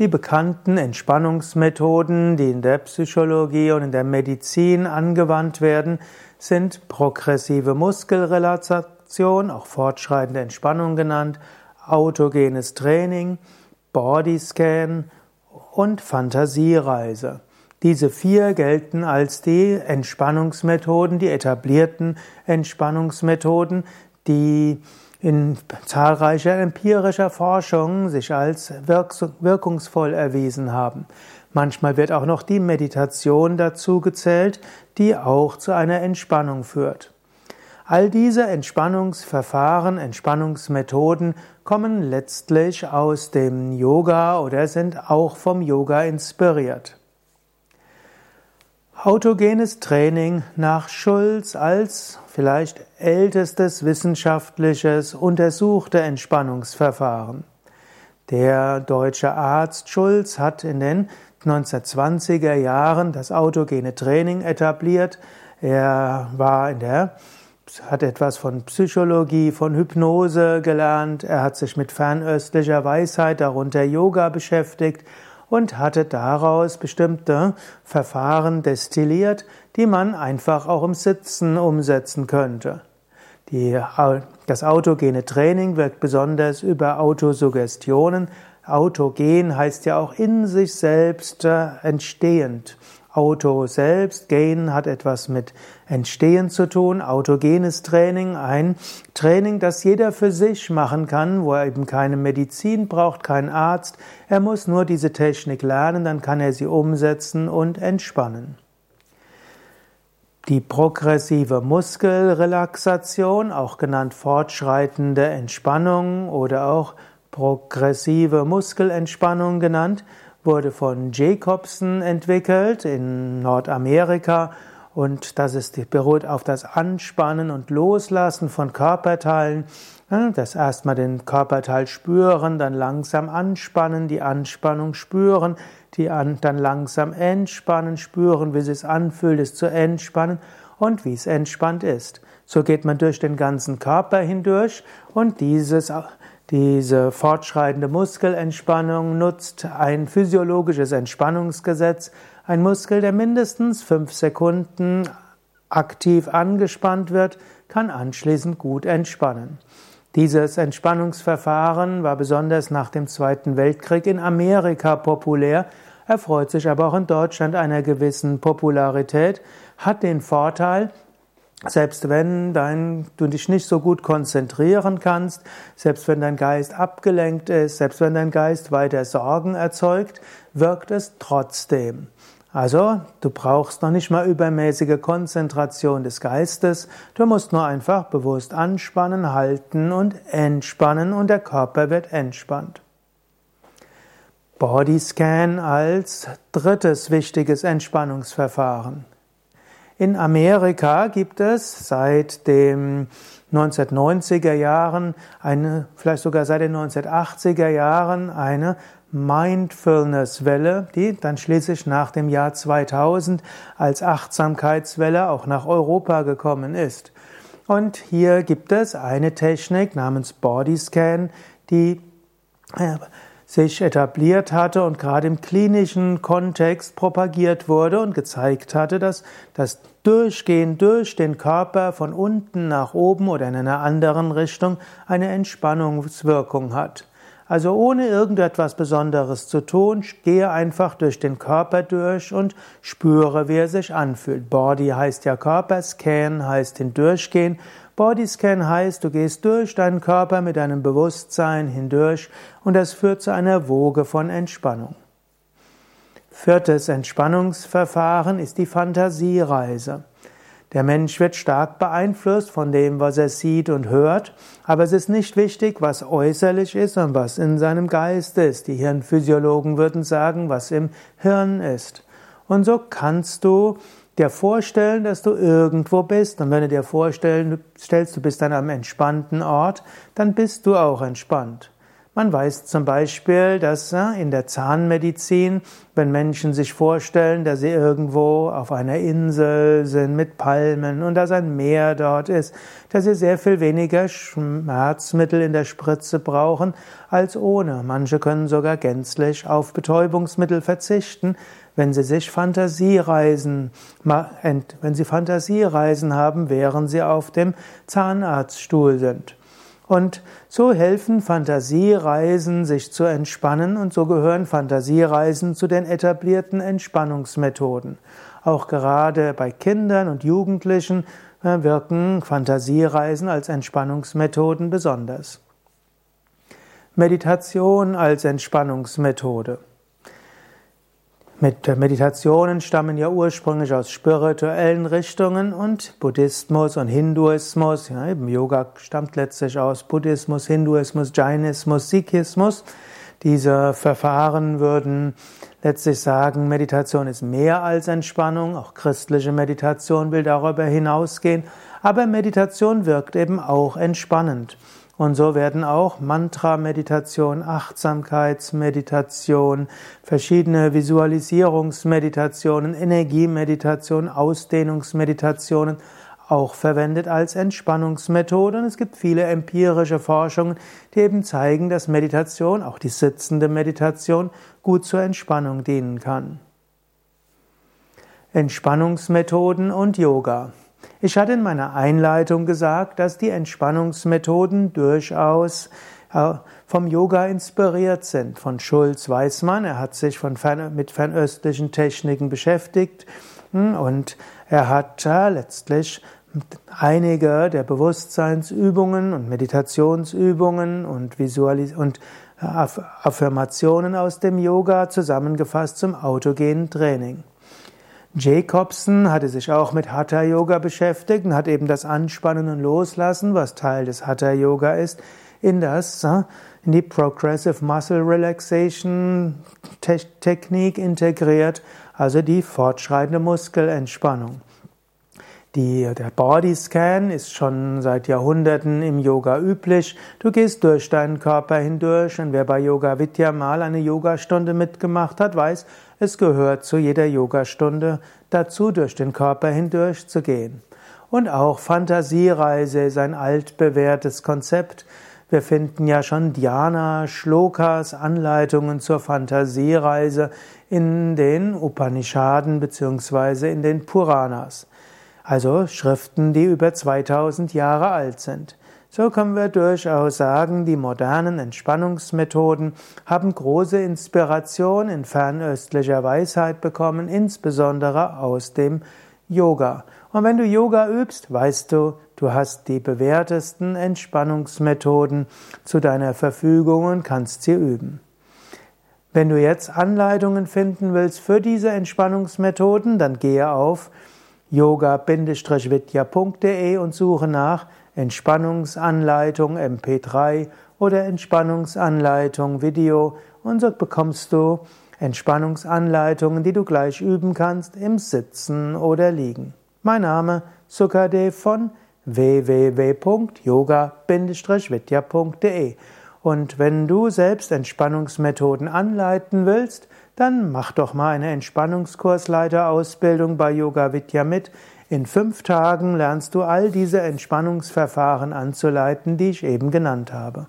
Die bekannten Entspannungsmethoden, die in der Psychologie und in der Medizin angewandt werden, sind progressive Muskelrelaxation, auch fortschreitende Entspannung genannt, autogenes Training, Bodyscan und Fantasiereise. Diese vier gelten als die Entspannungsmethoden, die etablierten Entspannungsmethoden, die in zahlreicher empirischer Forschung sich als wirkungsvoll erwiesen haben. Manchmal wird auch noch die Meditation dazu gezählt, die auch zu einer Entspannung führt. All diese Entspannungsverfahren, Entspannungsmethoden kommen letztlich aus dem Yoga oder sind auch vom Yoga inspiriert. Autogenes Training nach Schulz als vielleicht ältestes wissenschaftliches untersuchte Entspannungsverfahren. Der deutsche Arzt Schulz hat in den 1920er Jahren das autogene Training etabliert. Er war in der hat etwas von Psychologie, von Hypnose gelernt, er hat sich mit fernöstlicher Weisheit, darunter Yoga beschäftigt und hatte daraus bestimmte Verfahren destilliert, die man einfach auch im Sitzen umsetzen könnte. Die, das autogene Training wirkt besonders über Autosuggestionen. Autogen heißt ja auch in sich selbst äh, entstehend. Auto selbst, Gain hat etwas mit Entstehen zu tun, autogenes Training, ein Training, das jeder für sich machen kann, wo er eben keine Medizin braucht, keinen Arzt, er muss nur diese Technik lernen, dann kann er sie umsetzen und entspannen. Die progressive Muskelrelaxation, auch genannt fortschreitende Entspannung oder auch progressive Muskelentspannung genannt, wurde von Jacobson entwickelt in Nordamerika und das ist, beruht auf das Anspannen und Loslassen von Körperteilen. Das erstmal den Körperteil spüren, dann langsam anspannen, die Anspannung spüren, die an, dann langsam entspannen, spüren, wie es sich anfühlt, es zu entspannen und wie es entspannt ist. So geht man durch den ganzen Körper hindurch und dieses diese fortschreitende Muskelentspannung nutzt ein physiologisches Entspannungsgesetz. Ein Muskel, der mindestens fünf Sekunden aktiv angespannt wird, kann anschließend gut entspannen. Dieses Entspannungsverfahren war besonders nach dem Zweiten Weltkrieg in Amerika populär, erfreut sich aber auch in Deutschland einer gewissen Popularität, hat den Vorteil, selbst wenn dein, du dich nicht so gut konzentrieren kannst, selbst wenn dein Geist abgelenkt ist, selbst wenn dein Geist weiter Sorgen erzeugt, wirkt es trotzdem. Also, du brauchst noch nicht mal übermäßige Konzentration des Geistes, du musst nur einfach bewusst anspannen, halten und entspannen und der Körper wird entspannt. Bodyscan als drittes wichtiges Entspannungsverfahren. In Amerika gibt es seit den 1990er Jahren eine, vielleicht sogar seit den 1980er Jahren eine Mindfulness-Welle, die dann schließlich nach dem Jahr 2000 als Achtsamkeitswelle auch nach Europa gekommen ist. Und hier gibt es eine Technik namens Bodyscan, die äh, sich etabliert hatte und gerade im klinischen Kontext propagiert wurde und gezeigt hatte, dass das Durchgehen durch den Körper von unten nach oben oder in einer anderen Richtung eine Entspannungswirkung hat. Also ohne irgendetwas Besonderes zu tun, gehe einfach durch den Körper durch und spüre, wie er sich anfühlt. Body heißt ja Körper, Scan heißt hindurchgehen Bodyscan heißt, du gehst durch deinen Körper mit deinem Bewusstsein hindurch und das führt zu einer Woge von Entspannung. Viertes Entspannungsverfahren ist die Fantasiereise. Der Mensch wird stark beeinflusst von dem, was er sieht und hört, aber es ist nicht wichtig, was äußerlich ist und was in seinem Geist ist. Die Hirnphysiologen würden sagen, was im Hirn ist. Und so kannst du dir vorstellen, dass du irgendwo bist. Und wenn du dir vorstellst, du bist an einem entspannten Ort, dann bist du auch entspannt. Man weiß zum Beispiel, dass in der Zahnmedizin, wenn Menschen sich vorstellen, dass sie irgendwo auf einer Insel sind mit Palmen und dass ein Meer dort ist, dass sie sehr viel weniger Schmerzmittel in der Spritze brauchen als ohne. Manche können sogar gänzlich auf Betäubungsmittel verzichten, wenn sie sich Fantasiereisen, wenn sie Fantasiereisen haben, während sie auf dem Zahnarztstuhl sind. Und so helfen Fantasiereisen, sich zu entspannen, und so gehören Fantasiereisen zu den etablierten Entspannungsmethoden. Auch gerade bei Kindern und Jugendlichen äh, wirken Fantasiereisen als Entspannungsmethoden besonders. Meditation als Entspannungsmethode. Meditationen stammen ja ursprünglich aus spirituellen Richtungen und Buddhismus und Hinduismus, ja, eben Yoga stammt letztlich aus Buddhismus, Hinduismus, Jainismus, Sikhismus. Diese Verfahren würden letztlich sagen, Meditation ist mehr als Entspannung, auch christliche Meditation will darüber hinausgehen, aber Meditation wirkt eben auch entspannend. Und so werden auch Mantra-Meditation, Achtsamkeitsmeditation, verschiedene Visualisierungsmeditationen, Energiemeditation, Ausdehnungsmeditationen auch verwendet als Entspannungsmethode. Und es gibt viele empirische Forschungen, die eben zeigen, dass Meditation, auch die sitzende Meditation, gut zur Entspannung dienen kann. Entspannungsmethoden und Yoga. Ich hatte in meiner Einleitung gesagt, dass die Entspannungsmethoden durchaus äh, vom Yoga inspiriert sind. Von Schulz weiß man, er hat sich von fern, mit fernöstlichen Techniken beschäftigt hm, und er hat äh, letztlich einige der Bewusstseinsübungen und Meditationsübungen und Visualis und äh, Affirmationen aus dem Yoga zusammengefasst zum autogenen Training. Jacobson hatte sich auch mit Hatha Yoga beschäftigt und hat eben das Anspannen und Loslassen, was Teil des Hatha Yoga ist, in das äh, in die Progressive Muscle Relaxation Technik integriert, also die fortschreitende Muskelentspannung. Die, der Bodyscan ist schon seit Jahrhunderten im Yoga üblich. Du gehst durch deinen Körper hindurch und wer bei Yoga Vidya mal eine Yogastunde mitgemacht hat, weiß, es gehört zu jeder Yogastunde dazu, durch den Körper hindurch zu gehen. Und auch Fantasiereise ist ein altbewährtes Konzept. Wir finden ja schon Dhyana, Shlokas, Anleitungen zur Fantasiereise in den Upanishaden bzw. in den Puranas also Schriften, die über 2000 Jahre alt sind. So können wir durchaus sagen, die modernen Entspannungsmethoden haben große Inspiration in fernöstlicher Weisheit bekommen, insbesondere aus dem Yoga. Und wenn du Yoga übst, weißt du, du hast die bewährtesten Entspannungsmethoden zu deiner Verfügung und kannst sie üben. Wenn du jetzt Anleitungen finden willst für diese Entspannungsmethoden, dann gehe auf yoga-vidya.de und suche nach Entspannungsanleitung MP3 oder Entspannungsanleitung Video und so bekommst du Entspannungsanleitungen, die du gleich üben kannst im Sitzen oder Liegen. Mein Name Sukadev von www.yoga-vidya.de und wenn du selbst Entspannungsmethoden anleiten willst, dann mach doch mal eine Entspannungskursleiterausbildung bei Yoga Vidya mit. In fünf Tagen lernst du all diese Entspannungsverfahren anzuleiten, die ich eben genannt habe.